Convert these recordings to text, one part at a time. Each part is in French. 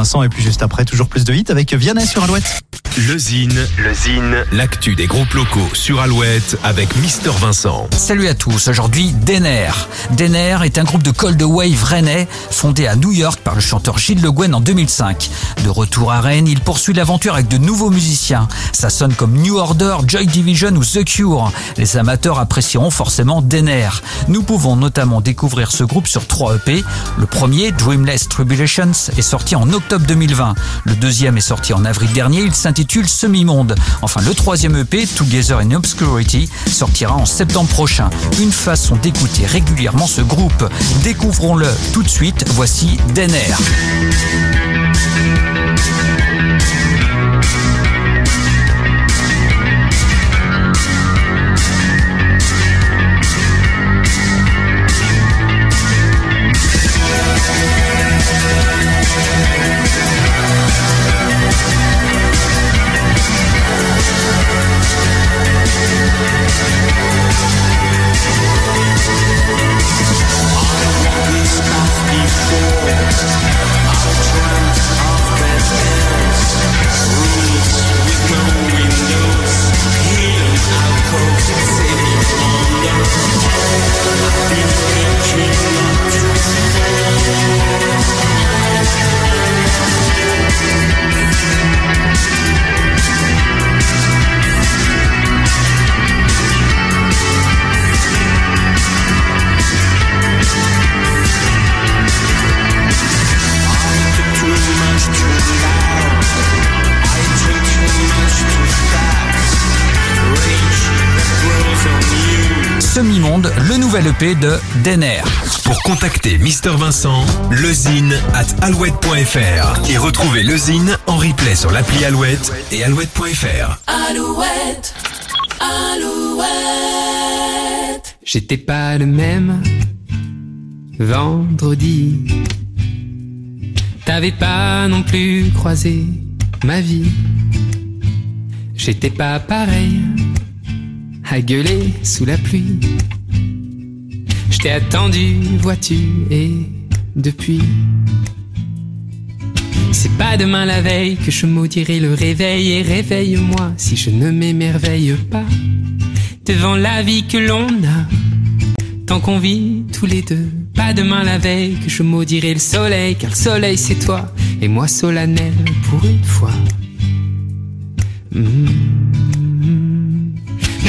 Vincent et puis juste après toujours plus de hits avec Vianney sur Alouette. Le Zine, le Zine, l'actu des groupes locaux sur Alouette avec Mister Vincent. Salut à tous, aujourd'hui Denner. Denner est un groupe de cold wave rennais fondé à New York par le chanteur Gilles Le Guen en 2005. De retour à Rennes, il poursuit l'aventure avec de nouveaux musiciens. Ça sonne comme New Order, Joy Division ou The Cure. Les amateurs apprécieront forcément Denner. Nous pouvons notamment découvrir ce groupe sur trois EP. Le premier, Dreamless Tribulations, est sorti en octobre 2020. Le deuxième est sorti en avril dernier, il s'intitule Semi-Monde. Enfin, le troisième EP, Together in Obscurity, sortira en septembre prochain. Une façon d'écouter régulièrement ce groupe. Découvrons-le tout de suite, voici Denner. Semi-Monde, le nouvel EP de Denner. Pour contacter Mister Vincent, lezine at alouette.fr et retrouver lezine en replay sur l'appli Alouette et alouette.fr. Alouette, Alouette. J'étais pas le même vendredi. T'avais pas non plus croisé ma vie. J'étais pas pareil gueuler sous la pluie. Je t'ai attendu, vois-tu, et depuis. C'est pas demain la veille que je maudirai le réveil et réveille-moi si je ne m'émerveille pas devant la vie que l'on a tant qu'on vit tous les deux. Pas demain la veille que je maudirai le soleil car le soleil c'est toi et moi solennel pour une fois. Mmh.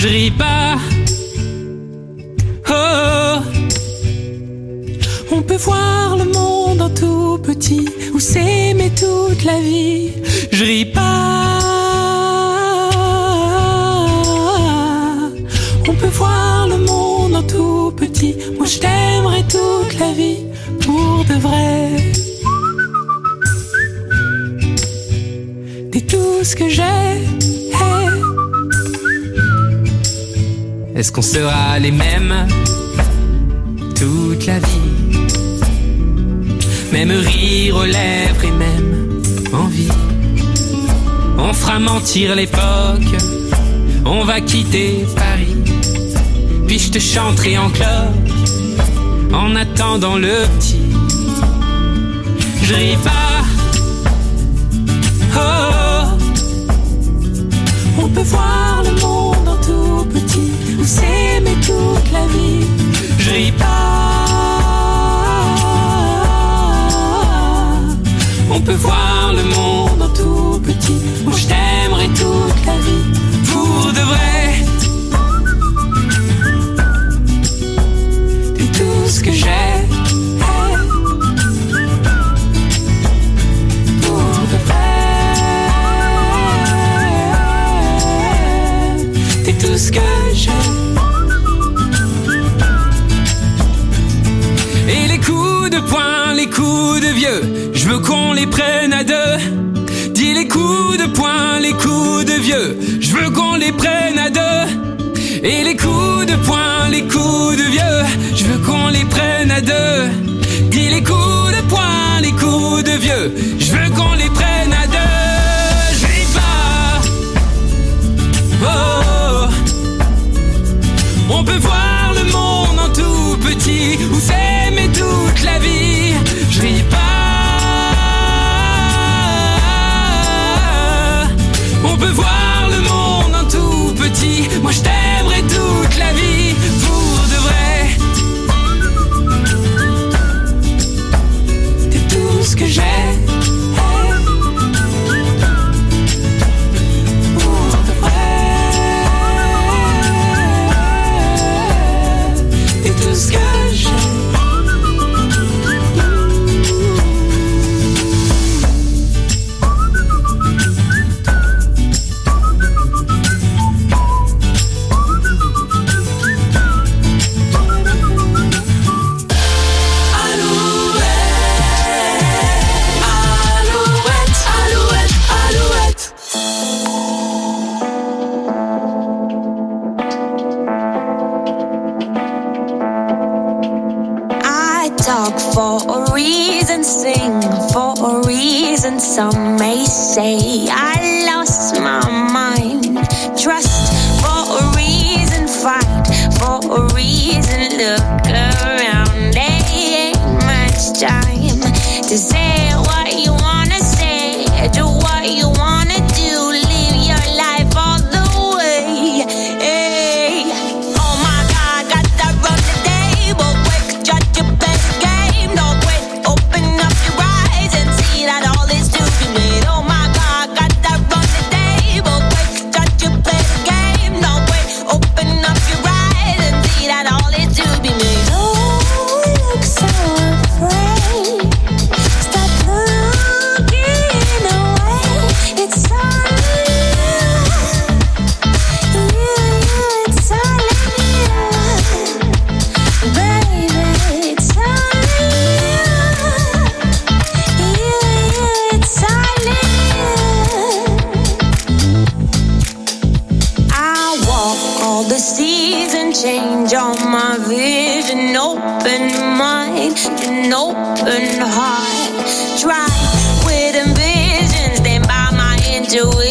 Je ris pas. Oh, on peut voir le monde en tout petit ou s'aimer toute la vie. Je ris pas. On peut voir le monde en tout petit. Moi je t'aimerai toute la vie pour de vrai. T'es tout ce que j'ai. Est-ce qu'on sera les mêmes toute la vie? Même rire aux lèvres et même envie. On fera mentir l'époque, on va quitter Paris. Puis je te chanterai en cloche en attendant le petit. Je ris pas. Oh, on peut voir le monde ou s'aimer toute la vie. Je ris pas. On peut voir le monde en tout petit. Où je t'aimerai toute la vie. Vieux, je veux qu'on les prenne à deux. Dis les coups de poing, les coups de vieux, je veux qu'on les prenne à deux. Et les coups de poing, les coups de vieux, je veux qu'on les prenne à deux. some may say I lost my mind. Trust for a reason, fight for a reason, look. change all my vision. Open mind and open heart. Try with ambition, stand by my intuition.